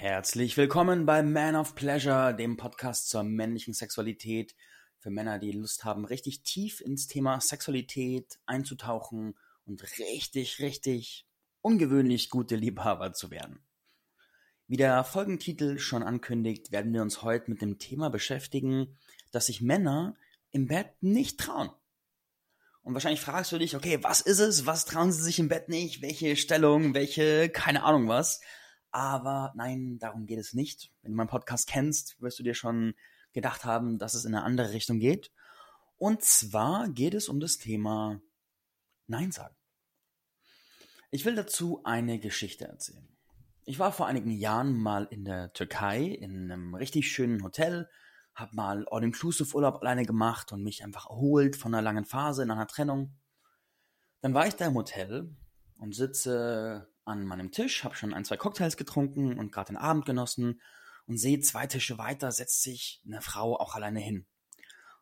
Herzlich willkommen bei Man of Pleasure, dem Podcast zur männlichen Sexualität für Männer, die Lust haben, richtig tief ins Thema Sexualität einzutauchen und richtig, richtig ungewöhnlich gute Liebhaber zu werden. Wie der Folgentitel schon ankündigt, werden wir uns heute mit dem Thema beschäftigen, dass sich Männer im Bett nicht trauen. Und wahrscheinlich fragst du dich, okay, was ist es? Was trauen sie sich im Bett nicht? Welche Stellung? Welche, keine Ahnung was. Aber nein, darum geht es nicht. Wenn du meinen Podcast kennst, wirst du dir schon gedacht haben, dass es in eine andere Richtung geht. Und zwar geht es um das Thema Nein sagen. Ich will dazu eine Geschichte erzählen. Ich war vor einigen Jahren mal in der Türkei in einem richtig schönen Hotel, habe mal All-Inclusive-Urlaub alleine gemacht und mich einfach erholt von einer langen Phase in einer Trennung. Dann war ich da im Hotel und sitze an meinem Tisch, habe schon ein, zwei Cocktails getrunken und gerade den Abend genossen und sehe zwei Tische weiter setzt sich eine Frau auch alleine hin.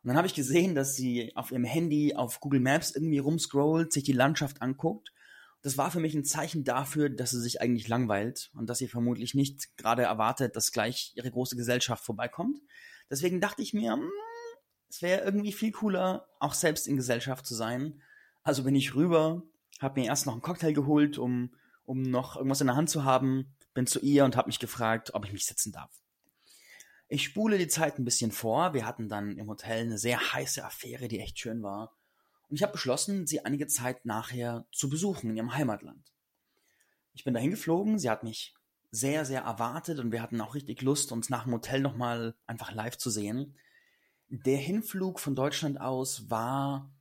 Und dann habe ich gesehen, dass sie auf ihrem Handy auf Google Maps irgendwie rumscrollt, sich die Landschaft anguckt. Das war für mich ein Zeichen dafür, dass sie sich eigentlich langweilt und dass sie vermutlich nicht gerade erwartet, dass gleich ihre große Gesellschaft vorbeikommt. Deswegen dachte ich mir, hm, es wäre irgendwie viel cooler, auch selbst in Gesellschaft zu sein. Also bin ich rüber, habe mir erst noch einen Cocktail geholt, um um noch irgendwas in der Hand zu haben, bin zu ihr und habe mich gefragt, ob ich mich setzen darf. Ich spule die Zeit ein bisschen vor. Wir hatten dann im Hotel eine sehr heiße Affäre, die echt schön war. Und ich habe beschlossen, sie einige Zeit nachher zu besuchen in ihrem Heimatland. Ich bin dahin geflogen, sie hat mich sehr, sehr erwartet und wir hatten auch richtig Lust, uns nach dem Hotel nochmal einfach live zu sehen. Der Hinflug von Deutschland aus war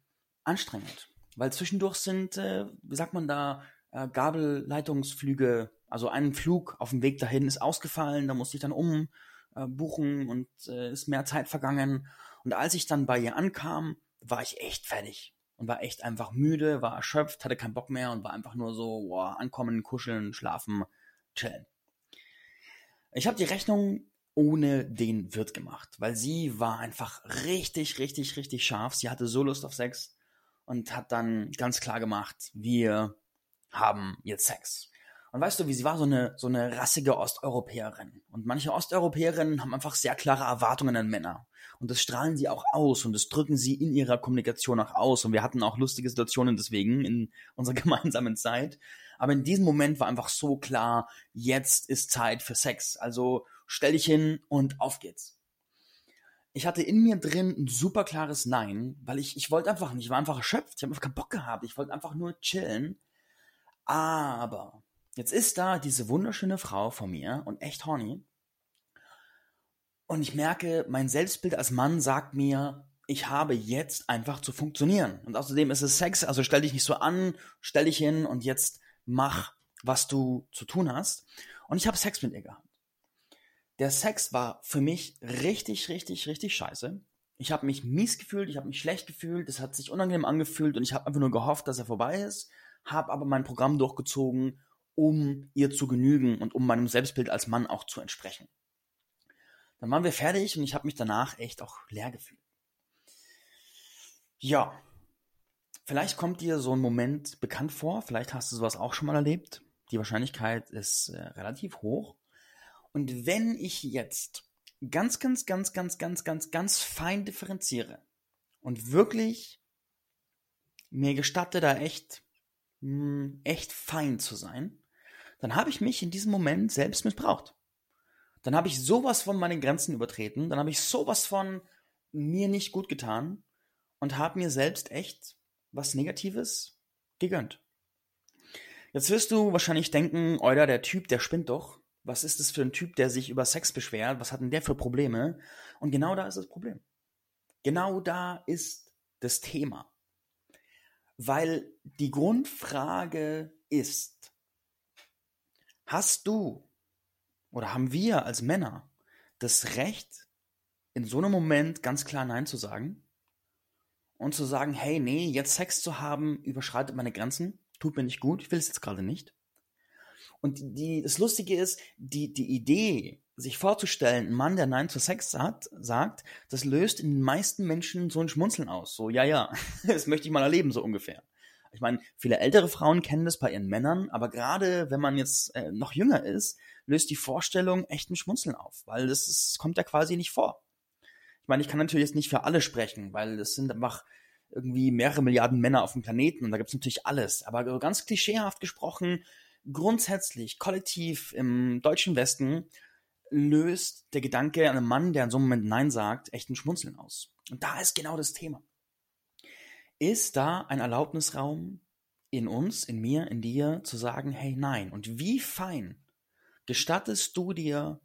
anstrengend, weil zwischendurch sind, äh, wie sagt man da, äh, Gabelleitungsflüge, also ein Flug auf dem Weg dahin ist ausgefallen, da musste ich dann umbuchen äh, und äh, ist mehr Zeit vergangen. Und als ich dann bei ihr ankam, war ich echt fertig und war echt einfach müde, war erschöpft, hatte keinen Bock mehr und war einfach nur so, boah, ankommen, kuscheln, schlafen, chillen. Ich habe die Rechnung ohne den Wirt gemacht, weil sie war einfach richtig, richtig, richtig scharf. Sie hatte so Lust auf Sex und hat dann ganz klar gemacht, wir haben jetzt Sex. Und weißt du, wie sie war so eine, so eine rassige Osteuropäerin. Und manche Osteuropäerinnen haben einfach sehr klare Erwartungen an Männer. Und das strahlen sie auch aus und das drücken sie in ihrer Kommunikation auch aus. Und wir hatten auch lustige Situationen deswegen in unserer gemeinsamen Zeit. Aber in diesem Moment war einfach so klar, jetzt ist Zeit für Sex. Also stell dich hin und auf geht's. Ich hatte in mir drin ein super klares Nein, weil ich, ich wollte einfach nicht, ich war einfach erschöpft, ich habe einfach keinen Bock gehabt, ich wollte einfach nur chillen. Aber jetzt ist da diese wunderschöne Frau von mir und echt horny. Und ich merke, mein Selbstbild als Mann sagt mir, ich habe jetzt einfach zu funktionieren. Und außerdem ist es Sex, also stell dich nicht so an, stell dich hin und jetzt mach, was du zu tun hast. Und ich habe Sex mit ihr gehabt. Der Sex war für mich richtig, richtig, richtig scheiße. Ich habe mich mies gefühlt, ich habe mich schlecht gefühlt, es hat sich unangenehm angefühlt und ich habe einfach nur gehofft, dass er vorbei ist habe aber mein Programm durchgezogen, um ihr zu genügen und um meinem Selbstbild als Mann auch zu entsprechen. Dann waren wir fertig und ich habe mich danach echt auch leer gefühlt. Ja, vielleicht kommt dir so ein Moment bekannt vor, vielleicht hast du sowas auch schon mal erlebt. Die Wahrscheinlichkeit ist äh, relativ hoch. Und wenn ich jetzt ganz, ganz, ganz, ganz, ganz, ganz, ganz fein differenziere und wirklich mir gestatte, da echt mh, hm, echt fein zu sein, dann habe ich mich in diesem Moment selbst missbraucht. Dann habe ich sowas von meinen Grenzen übertreten, dann habe ich sowas von mir nicht gut getan und habe mir selbst echt was Negatives gegönnt. Jetzt wirst du wahrscheinlich denken, oder der Typ, der spinnt doch. Was ist das für ein Typ, der sich über Sex beschwert? Was hat denn der für Probleme? Und genau da ist das Problem. Genau da ist das Thema. Weil die Grundfrage ist, hast du oder haben wir als Männer das Recht, in so einem Moment ganz klar Nein zu sagen? Und zu sagen, hey, nee, jetzt Sex zu haben, überschreitet meine Grenzen, tut mir nicht gut, ich will es jetzt gerade nicht. Und die, das Lustige ist, die, die Idee, sich vorzustellen, ein Mann, der Nein zu Sex hat, sagt, das löst in den meisten Menschen so ein Schmunzeln aus. So, ja, ja, das möchte ich mal erleben, so ungefähr. Ich meine, viele ältere Frauen kennen das bei ihren Männern, aber gerade wenn man jetzt äh, noch jünger ist, löst die Vorstellung echt ein Schmunzeln auf, weil das, ist, kommt ja quasi nicht vor. Ich meine, ich kann natürlich jetzt nicht für alle sprechen, weil es sind einfach irgendwie mehrere Milliarden Männer auf dem Planeten und da gibt es natürlich alles. Aber ganz klischeehaft gesprochen, grundsätzlich, kollektiv im deutschen Westen löst der Gedanke an einem Mann, der in so einem Moment Nein sagt, echt ein Schmunzeln aus. Und da ist genau das Thema. Ist da ein Erlaubnisraum in uns, in mir, in dir, zu sagen, hey, nein? Und wie fein gestattest du dir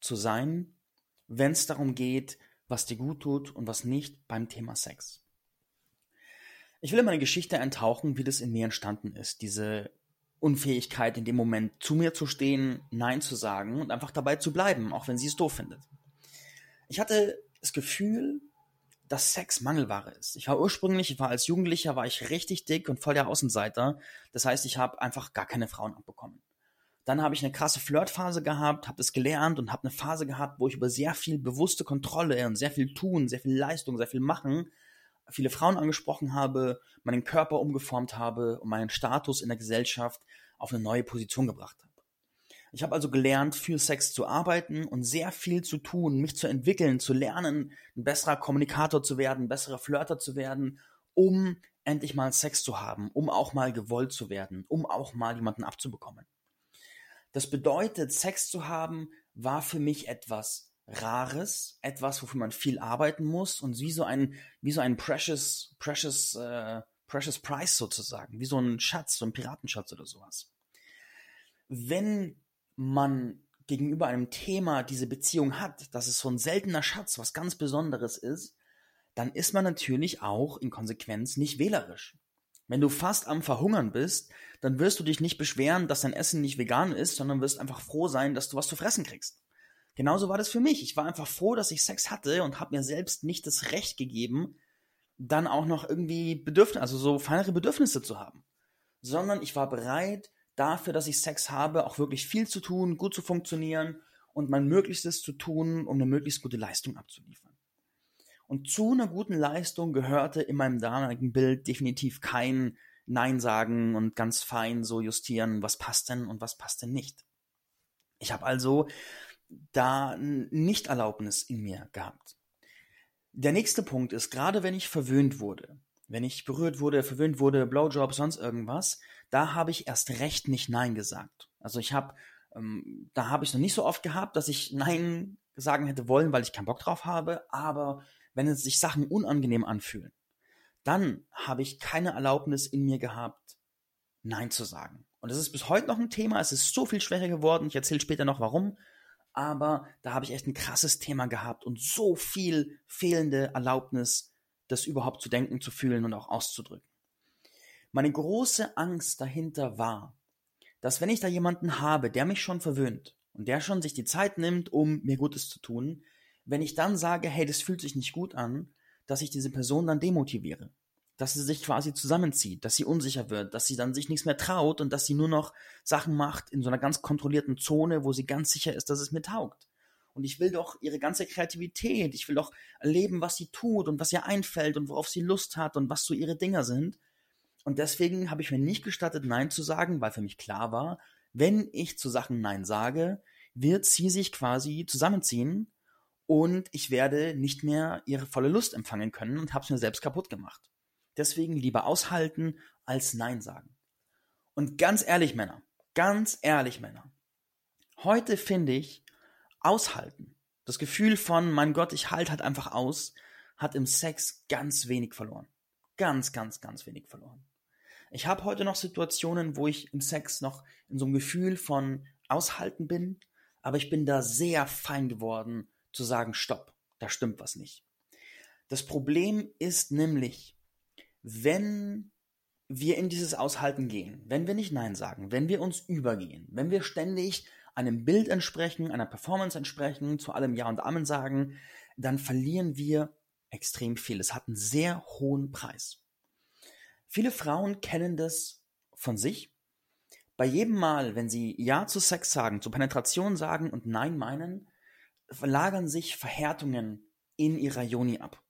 zu sein, wenn es darum geht, was dir gut tut und was nicht beim Thema Sex? Ich will in meine Geschichte eintauchen, wie das in mir entstanden ist, diese Unfähigkeit in dem Moment zu mir zu stehen, Nein zu sagen und einfach dabei zu bleiben, auch wenn sie es doof findet. Ich hatte das Gefühl, dass Sex Mangelware ist. Ich war ursprünglich, ich war als Jugendlicher, war ich richtig dick und voll der Außenseiter. Das heißt, ich habe einfach gar keine Frauen abbekommen. Dann habe ich eine krasse Flirtphase gehabt, habe das gelernt und habe eine Phase gehabt, wo ich über sehr viel bewusste Kontrolle und sehr viel tun, sehr viel Leistung, sehr viel machen viele Frauen angesprochen habe, meinen Körper umgeformt habe und meinen Status in der Gesellschaft auf eine neue Position gebracht habe. Ich habe also gelernt, für Sex zu arbeiten und sehr viel zu tun, mich zu entwickeln, zu lernen, ein besserer Kommunikator zu werden, ein besserer Flirter zu werden, um endlich mal Sex zu haben, um auch mal gewollt zu werden, um auch mal jemanden abzubekommen. Das bedeutet, Sex zu haben war für mich etwas Rares, etwas, wofür man viel arbeiten muss und wie so ein, wie so ein precious, precious, äh, precious price sozusagen, wie so ein Schatz, so ein Piratenschatz oder sowas. Wenn man gegenüber einem Thema diese Beziehung hat, dass es so ein seltener Schatz, was ganz Besonderes ist, dann ist man natürlich auch in Konsequenz nicht wählerisch. Wenn du fast am Verhungern bist, dann wirst du dich nicht beschweren, dass dein Essen nicht vegan ist, sondern wirst einfach froh sein, dass du was zu fressen kriegst. Genauso war das für mich. Ich war einfach froh, dass ich Sex hatte und habe mir selbst nicht das Recht gegeben, dann auch noch irgendwie Bedürfnisse, also so feinere Bedürfnisse zu haben. Sondern ich war bereit, dafür, dass ich Sex habe, auch wirklich viel zu tun, gut zu funktionieren und mein Möglichstes zu tun, um eine möglichst gute Leistung abzuliefern. Und zu einer guten Leistung gehörte in meinem damaligen Bild definitiv kein Nein sagen und ganz fein so justieren, was passt denn und was passt denn nicht. Ich habe also da Nichterlaubnis in mir gehabt. Der nächste Punkt ist, gerade wenn ich verwöhnt wurde, wenn ich berührt wurde, verwöhnt wurde, Blowjob, sonst irgendwas, da habe ich erst recht nicht Nein gesagt. Also ich habe, ähm, da habe ich noch nicht so oft gehabt, dass ich Nein sagen hätte wollen, weil ich keinen Bock drauf habe, aber wenn es sich Sachen unangenehm anfühlen, dann habe ich keine Erlaubnis in mir gehabt, Nein zu sagen. Und das ist bis heute noch ein Thema, es ist so viel schwerer geworden, ich erzähle später noch warum, aber da habe ich echt ein krasses Thema gehabt und so viel fehlende Erlaubnis, das überhaupt zu denken, zu fühlen und auch auszudrücken. Meine große Angst dahinter war, dass wenn ich da jemanden habe, der mich schon verwöhnt und der schon sich die Zeit nimmt, um mir Gutes zu tun, wenn ich dann sage, hey, das fühlt sich nicht gut an, dass ich diese Person dann demotiviere dass sie sich quasi zusammenzieht, dass sie unsicher wird, dass sie dann sich nichts mehr traut und dass sie nur noch Sachen macht in so einer ganz kontrollierten Zone, wo sie ganz sicher ist, dass es mir taugt. Und ich will doch ihre ganze Kreativität, ich will doch erleben, was sie tut und was ihr einfällt und worauf sie Lust hat und was so ihre Dinger sind. Und deswegen habe ich mir nicht gestattet, Nein zu sagen, weil für mich klar war, wenn ich zu Sachen Nein sage, wird sie sich quasi zusammenziehen und ich werde nicht mehr ihre volle Lust empfangen können und habe es mir selbst kaputt gemacht. Deswegen lieber aushalten als Nein sagen. Und ganz ehrlich, Männer, ganz ehrlich, Männer, heute finde ich, aushalten, das Gefühl von, mein Gott, ich halte halt einfach aus, hat im Sex ganz wenig verloren. Ganz, ganz, ganz wenig verloren. Ich habe heute noch Situationen, wo ich im Sex noch in so einem Gefühl von Aushalten bin, aber ich bin da sehr fein geworden zu sagen, stopp, da stimmt was nicht. Das Problem ist nämlich, wenn wir in dieses Aushalten gehen, wenn wir nicht Nein sagen, wenn wir uns übergehen, wenn wir ständig einem Bild entsprechen, einer Performance entsprechen, zu allem Ja und Amen sagen, dann verlieren wir extrem viel. Es hat einen sehr hohen Preis. Viele Frauen kennen das von sich. Bei jedem Mal, wenn sie Ja zu Sex sagen, zu Penetration sagen und Nein meinen, verlagern sich Verhärtungen in ihrer Joni ab.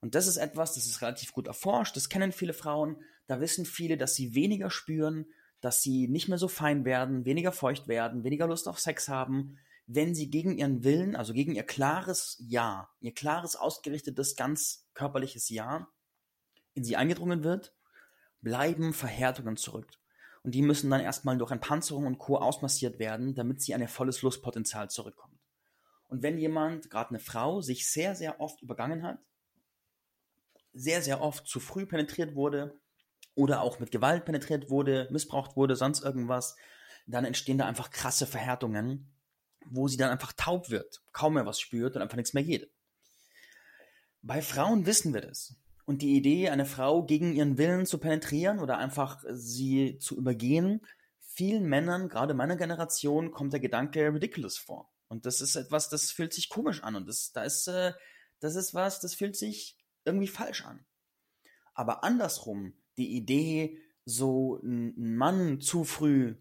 Und das ist etwas, das ist relativ gut erforscht, das kennen viele Frauen. da wissen viele, dass sie weniger spüren, dass sie nicht mehr so fein werden, weniger feucht werden, weniger Lust auf Sex haben, wenn sie gegen ihren Willen, also gegen ihr klares Ja, ihr klares, ausgerichtetes, ganz körperliches Ja in sie eingedrungen wird, bleiben Verhärtungen zurück. Und die müssen dann erstmal durch Entpanzerung und Co. ausmassiert werden, damit sie an ihr volles Lustpotenzial zurückkommt. Und wenn jemand, gerade eine Frau, sich sehr, sehr oft übergangen hat, sehr, sehr oft zu früh penetriert wurde oder auch mit Gewalt penetriert wurde, missbraucht wurde, sonst irgendwas, dann entstehen da einfach krasse Verhärtungen, wo sie dann einfach taub wird, kaum mehr was spürt und einfach nichts mehr geht. Bei Frauen wissen wir das. Und die Idee, eine Frau gegen ihren Willen zu penetrieren oder einfach sie zu übergehen, vielen Männern, gerade meiner Generation, kommt der Gedanke ridiculous vor. Und das ist etwas, das fühlt sich komisch an. Und das, da ist, äh, das ist was, das fühlt sich irgendwie falsch an. Aber andersrum, die Idee, so einen Mann zu früh,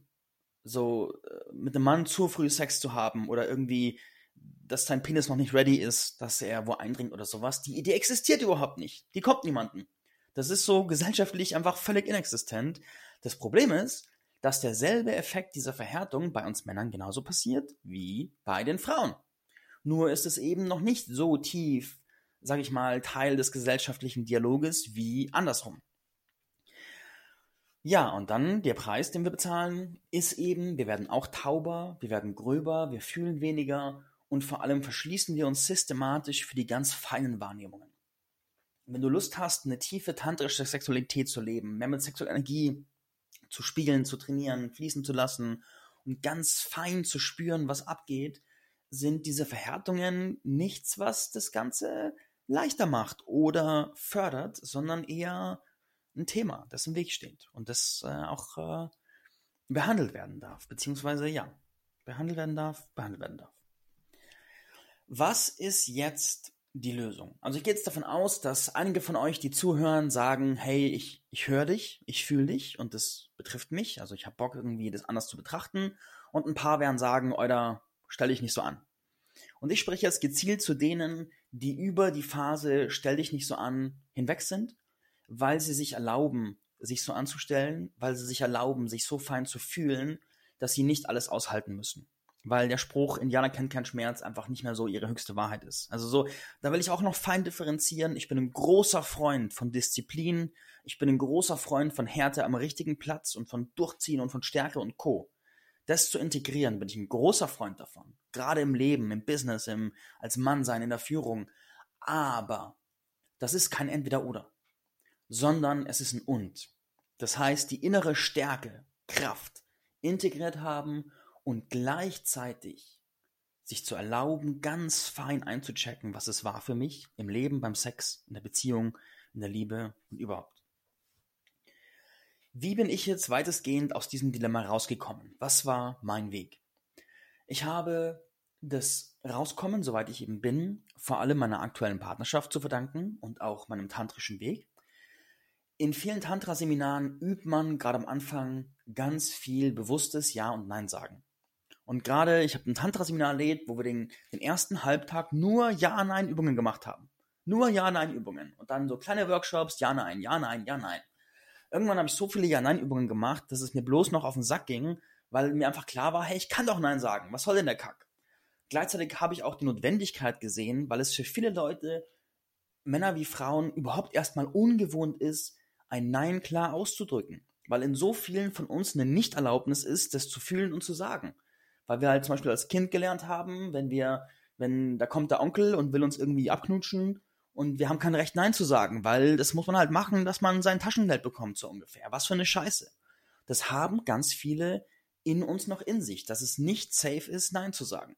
so äh, mit einem Mann zu früh Sex zu haben oder irgendwie dass sein Penis noch nicht ready ist, dass er wo eindringt oder sowas. Die Idee existiert überhaupt nicht. Die kommt niemanden. Das ist so gesellschaftlich einfach völlig inexistent. Das Problem ist, dass derselbe Effekt dieser Verhärtung bei uns Männern genauso passiert wie bei den Frauen. Nur ist es eben noch nicht so tief, sag ich mal, Teil des gesellschaftlichen Dialoges wie andersrum. Ja, und dann der Preis, den wir bezahlen, ist eben, wir werden auch tauber, wir werden gröber, wir fühlen weniger und vor allem verschließen wir uns systematisch für die ganz feinen Wahrnehmungen. Wenn du Lust hast, eine tiefe tantrische Sexualität zu leben, mehr mit sexueller Energie zu spielen, zu trainieren, fließen zu lassen und ganz fein zu spüren, was abgeht, sind diese Verhärtungen nichts, was das Ganze leichter macht oder fördert, sondern eher ein Thema, das im Weg steht und das äh, auch äh, behandelt werden darf, beziehungsweise ja, behandelt werden darf, behandelt werden darf. Was ist jetzt die Lösung? Also ich gehe jetzt davon aus, dass einige von euch, die zuhören, sagen, hey, ich, ich höre dich, ich fühle dich und das betrifft mich. Also ich habe Bock irgendwie das anders zu betrachten. Und ein paar werden sagen, oder stell dich nicht so an. Und ich spreche jetzt gezielt zu denen, die über die Phase stell dich nicht so an hinweg sind, weil sie sich erlauben, sich so anzustellen, weil sie sich erlauben, sich so fein zu fühlen, dass sie nicht alles aushalten müssen weil der Spruch Indianer kennt keinen Schmerz einfach nicht mehr so ihre höchste Wahrheit ist. Also so, da will ich auch noch fein differenzieren. Ich bin ein großer Freund von Disziplin. Ich bin ein großer Freund von Härte am richtigen Platz und von Durchziehen und von Stärke und Co. Das zu integrieren, bin ich ein großer Freund davon. Gerade im Leben, im Business, im, als Mann sein, in der Führung. Aber das ist kein Entweder-Oder, sondern es ist ein Und. Das heißt, die innere Stärke, Kraft integriert haben und gleichzeitig sich zu erlauben, ganz fein einzuchecken, was es war für mich im Leben, beim Sex, in der Beziehung, in der Liebe und überhaupt. Wie bin ich jetzt weitestgehend aus diesem Dilemma rausgekommen? Was war mein Weg? Ich habe das Rauskommen, soweit ich eben bin, vor allem meiner aktuellen Partnerschaft zu verdanken und auch meinem tantrischen Weg. In vielen Tantra-Seminaren übt man gerade am Anfang ganz viel bewusstes Ja und Nein sagen. Und gerade, ich habe ein Tantra-Seminar erlebt, wo wir den, den ersten Halbtag nur Ja-Nein-Übungen gemacht haben. Nur Ja-Nein-Übungen. Und dann so kleine Workshops, Ja-Nein, Ja-Nein, Ja-Nein. Irgendwann habe ich so viele Ja-Nein-Übungen gemacht, dass es mir bloß noch auf den Sack ging, weil mir einfach klar war, hey, ich kann doch Nein sagen. Was soll denn der Kack? Gleichzeitig habe ich auch die Notwendigkeit gesehen, weil es für viele Leute, Männer wie Frauen, überhaupt erstmal ungewohnt ist, ein Nein klar auszudrücken. Weil in so vielen von uns eine Nichterlaubnis ist, das zu fühlen und zu sagen weil wir halt zum Beispiel als Kind gelernt haben, wenn wir, wenn da kommt der Onkel und will uns irgendwie abknutschen und wir haben kein Recht Nein zu sagen, weil das muss man halt machen, dass man sein Taschengeld bekommt, so ungefähr. Was für eine Scheiße. Das haben ganz viele in uns noch in sich, dass es nicht safe ist, Nein zu sagen.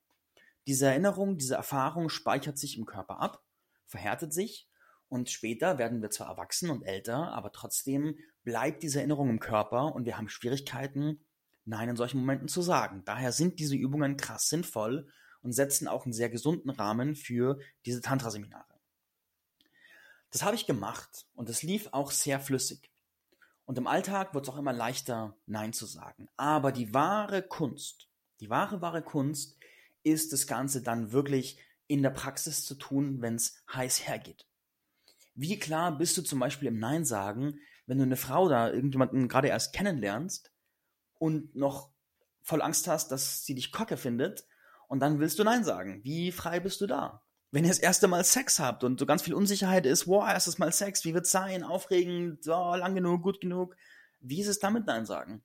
Diese Erinnerung, diese Erfahrung speichert sich im Körper ab, verhärtet sich und später werden wir zwar erwachsen und älter, aber trotzdem bleibt diese Erinnerung im Körper und wir haben Schwierigkeiten, Nein in solchen Momenten zu sagen. Daher sind diese Übungen krass sinnvoll und setzen auch einen sehr gesunden Rahmen für diese Tantra-Seminare. Das habe ich gemacht und es lief auch sehr flüssig. Und im Alltag wird es auch immer leichter, Nein zu sagen. Aber die wahre Kunst, die wahre, wahre Kunst ist das Ganze dann wirklich in der Praxis zu tun, wenn es heiß hergeht. Wie klar bist du zum Beispiel im Nein sagen, wenn du eine Frau da irgendjemanden gerade erst kennenlernst und noch voll Angst hast, dass sie dich kocke findet und dann willst du Nein sagen. Wie frei bist du da? Wenn ihr das erste Mal Sex habt und so ganz viel Unsicherheit ist, wow, erstes Mal Sex, wie wird's sein? Aufregend, oh, lang genug, gut genug. Wie ist es damit Nein sagen?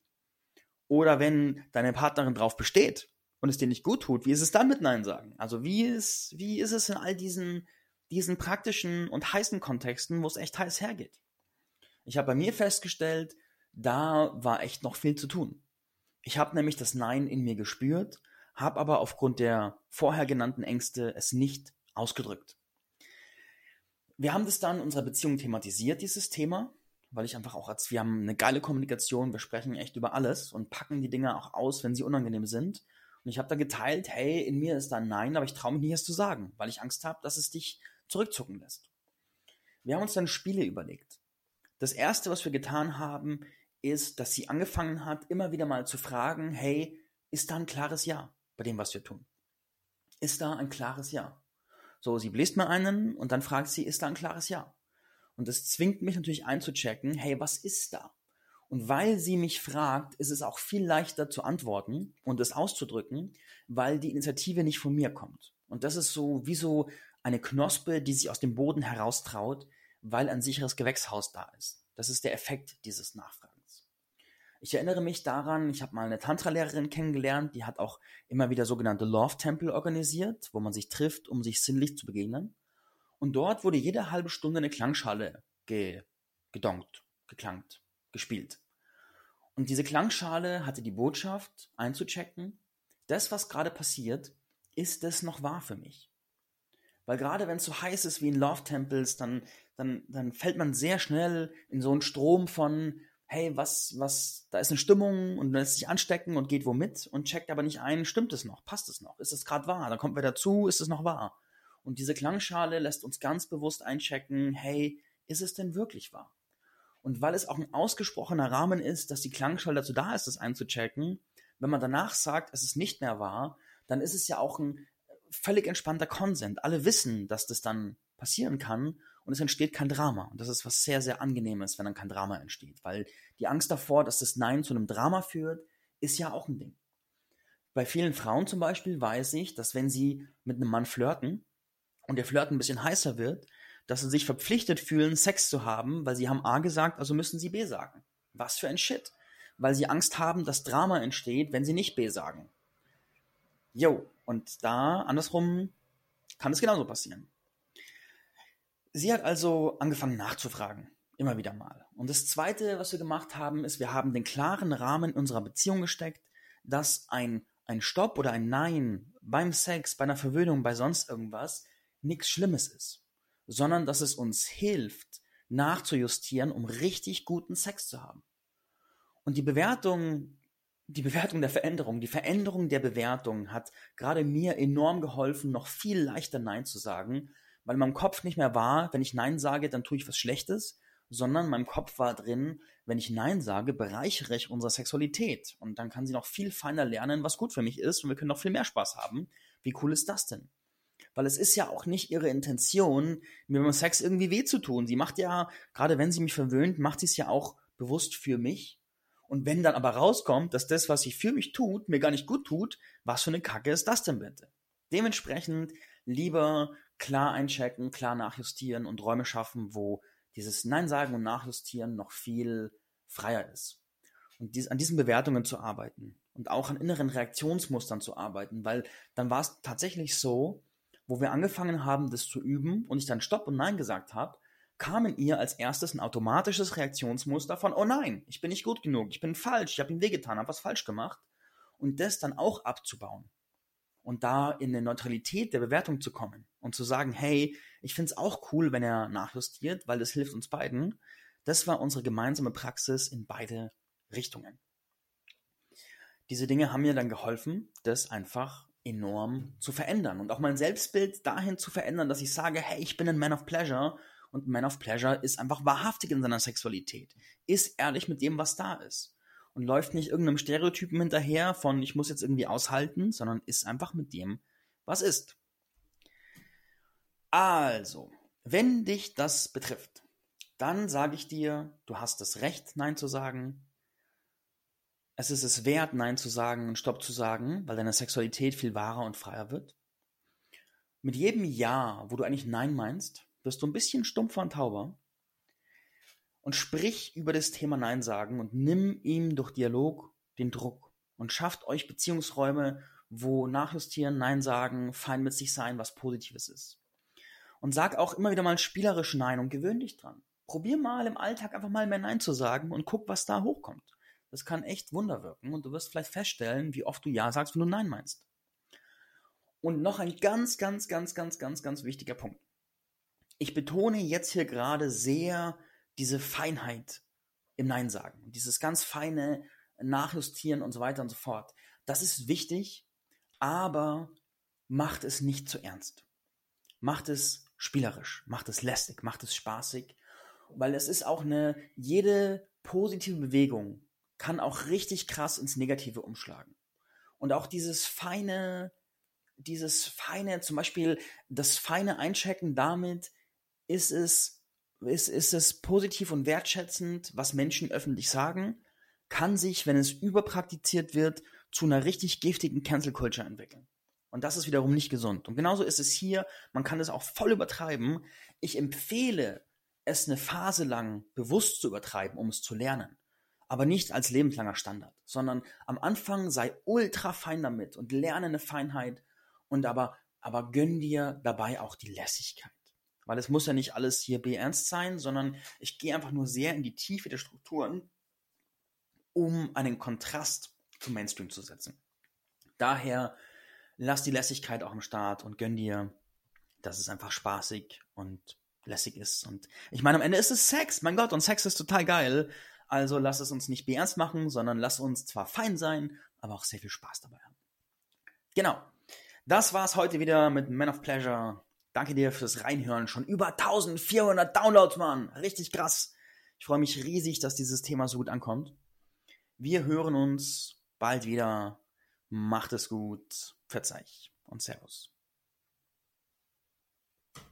Oder wenn deine Partnerin drauf besteht und es dir nicht gut tut, wie ist es dann mit Nein sagen? Also wie ist, wie ist es in all diesen, diesen praktischen und heißen Kontexten, wo es echt heiß hergeht? Ich habe bei mir festgestellt, da war echt noch viel zu tun. Ich habe nämlich das Nein in mir gespürt, habe aber aufgrund der vorher genannten Ängste es nicht ausgedrückt. Wir haben das dann in unserer Beziehung thematisiert, dieses Thema, weil ich einfach auch als, wir haben eine geile Kommunikation, wir sprechen echt über alles und packen die Dinge auch aus, wenn sie unangenehm sind. Und ich habe da geteilt, hey, in mir ist da ein Nein, aber ich traue mich nicht, es zu sagen, weil ich Angst habe, dass es dich zurückzucken lässt. Wir haben uns dann Spiele überlegt. Das erste, was wir getan haben, ist, dass sie angefangen hat, immer wieder mal zu fragen, hey, ist da ein klares Ja bei dem, was wir tun? Ist da ein klares Ja? So, sie bläst mir einen und dann fragt sie, ist da ein klares Ja? Und das zwingt mich natürlich einzuchecken, hey, was ist da? Und weil sie mich fragt, ist es auch viel leichter zu antworten und es auszudrücken, weil die Initiative nicht von mir kommt. Und das ist so wie so eine Knospe, die sich aus dem Boden heraustraut, weil ein sicheres Gewächshaus da ist. Das ist der Effekt dieses Nachfragens. Ich erinnere mich daran, ich habe mal eine Tantra-Lehrerin kennengelernt, die hat auch immer wieder sogenannte Love-Tempel organisiert, wo man sich trifft, um sich sinnlich zu begegnen. Und dort wurde jede halbe Stunde eine Klangschale ge gedonkt, geklangt, gespielt. Und diese Klangschale hatte die Botschaft einzuchecken, das, was gerade passiert, ist das noch wahr für mich? Weil gerade wenn es so heiß ist wie in Love Temples, dann, dann, dann fällt man sehr schnell in so einen Strom von, hey, was, was, da ist eine Stimmung und lässt sich anstecken und geht womit und checkt aber nicht ein, stimmt es noch, passt es noch, ist es gerade wahr, dann kommt wer dazu, ist es noch wahr. Und diese Klangschale lässt uns ganz bewusst einchecken, hey, ist es denn wirklich wahr? Und weil es auch ein ausgesprochener Rahmen ist, dass die Klangschale dazu da ist, das einzuchecken, wenn man danach sagt, es ist nicht mehr wahr, dann ist es ja auch ein völlig entspannter Konsent. Alle wissen, dass das dann passieren kann und es entsteht kein Drama. Und das ist was sehr, sehr angenehmes, wenn dann kein Drama entsteht. Weil die Angst davor, dass das Nein zu einem Drama führt, ist ja auch ein Ding. Bei vielen Frauen zum Beispiel weiß ich, dass wenn sie mit einem Mann flirten und der Flirt ein bisschen heißer wird, dass sie sich verpflichtet fühlen, Sex zu haben, weil sie haben A gesagt, also müssen sie B sagen. Was für ein Shit. Weil sie Angst haben, dass Drama entsteht, wenn sie nicht B sagen. Jo, und da, andersrum, kann es genauso passieren. Sie hat also angefangen nachzufragen. Immer wieder mal. Und das zweite, was wir gemacht haben, ist, wir haben den klaren Rahmen unserer Beziehung gesteckt, dass ein, ein Stopp oder ein Nein beim Sex, bei einer Verwöhnung, bei sonst irgendwas nichts Schlimmes ist, sondern dass es uns hilft, nachzujustieren, um richtig guten Sex zu haben. Und die Bewertung die Bewertung der Veränderung, die Veränderung der Bewertung hat gerade mir enorm geholfen, noch viel leichter Nein zu sagen, weil in meinem Kopf nicht mehr war, wenn ich Nein sage, dann tue ich was Schlechtes, sondern in meinem Kopf war drin, wenn ich Nein sage, bereichere ich unsere Sexualität und dann kann sie noch viel feiner lernen, was gut für mich ist und wir können noch viel mehr Spaß haben. Wie cool ist das denn? Weil es ist ja auch nicht ihre Intention, mir beim Sex irgendwie weh zu tun. Sie macht ja, gerade wenn sie mich verwöhnt, macht sie es ja auch bewusst für mich und wenn dann aber rauskommt, dass das, was sie für mich tut, mir gar nicht gut tut, was für eine Kacke ist das denn bitte? Dementsprechend lieber klar einchecken, klar nachjustieren und Räume schaffen, wo dieses Nein sagen und Nachjustieren noch viel freier ist. Und dies, an diesen Bewertungen zu arbeiten und auch an inneren Reaktionsmustern zu arbeiten, weil dann war es tatsächlich so, wo wir angefangen haben, das zu üben und ich dann Stopp und Nein gesagt habe, kam in ihr als erstes ein automatisches Reaktionsmuster von, oh nein, ich bin nicht gut genug, ich bin falsch, ich habe ihm wehgetan, habe was falsch gemacht. Und das dann auch abzubauen. Und da in eine Neutralität der Bewertung zu kommen und zu sagen, hey, ich finde es auch cool, wenn er nachjustiert, weil das hilft uns beiden. Das war unsere gemeinsame Praxis in beide Richtungen. Diese Dinge haben mir dann geholfen, das einfach enorm zu verändern und auch mein Selbstbild dahin zu verändern, dass ich sage, hey, ich bin ein Man of Pleasure und Man of Pleasure ist einfach wahrhaftig in seiner Sexualität. Ist ehrlich mit dem, was da ist. Und läuft nicht irgendeinem Stereotypen hinterher von ich muss jetzt irgendwie aushalten, sondern ist einfach mit dem, was ist. Also, wenn dich das betrifft, dann sage ich dir, du hast das Recht, Nein zu sagen. Es ist es wert, Nein zu sagen und Stopp zu sagen, weil deine Sexualität viel wahrer und freier wird. Mit jedem Ja, wo du eigentlich Nein meinst, wirst du ein bisschen stumpfer und tauber. Und sprich über das Thema Nein sagen und nimm ihm durch Dialog den Druck und schafft euch Beziehungsräume, wo Nachjustieren, Nein sagen, fein mit sich sein, was Positives ist. Und sag auch immer wieder mal spielerisch Nein und gewöhn dich dran. Probier mal im Alltag einfach mal mehr Nein zu sagen und guck, was da hochkommt. Das kann echt Wunder wirken und du wirst vielleicht feststellen, wie oft du Ja sagst, wenn du Nein meinst. Und noch ein ganz, ganz, ganz, ganz, ganz, ganz wichtiger Punkt. Ich betone jetzt hier gerade sehr diese Feinheit im Nein sagen. Dieses ganz feine Nachjustieren und so weiter und so fort. Das ist wichtig, aber macht es nicht zu ernst. Macht es spielerisch, macht es lästig, macht es spaßig, weil es ist auch eine, jede positive Bewegung kann auch richtig krass ins Negative umschlagen. Und auch dieses feine, dieses feine, zum Beispiel das feine Einchecken damit, ist es, ist, ist es positiv und wertschätzend, was Menschen öffentlich sagen, kann sich, wenn es überpraktiziert wird, zu einer richtig giftigen Cancel Culture entwickeln. Und das ist wiederum nicht gesund. Und genauso ist es hier, man kann es auch voll übertreiben. Ich empfehle, es eine Phase lang bewusst zu übertreiben, um es zu lernen. Aber nicht als lebenslanger Standard, sondern am Anfang sei ultra fein damit und lerne eine Feinheit und aber, aber gönn dir dabei auch die Lässigkeit. Weil es muss ja nicht alles hier beernst sein, sondern ich gehe einfach nur sehr in die Tiefe der Strukturen, um einen Kontrast zum Mainstream zu setzen. Daher lass die Lässigkeit auch im Start und gönn dir, dass es einfach spaßig und lässig ist. Und ich meine, am Ende ist es Sex, mein Gott, und Sex ist total geil. Also lass es uns nicht beernst machen, sondern lass uns zwar fein sein, aber auch sehr viel Spaß dabei haben. Genau. Das war's heute wieder mit Man of Pleasure. Danke dir fürs Reinhören. Schon über 1400 Downloads, Mann. Richtig krass. Ich freue mich riesig, dass dieses Thema so gut ankommt. Wir hören uns bald wieder. Macht es gut. Verzeih und Servus.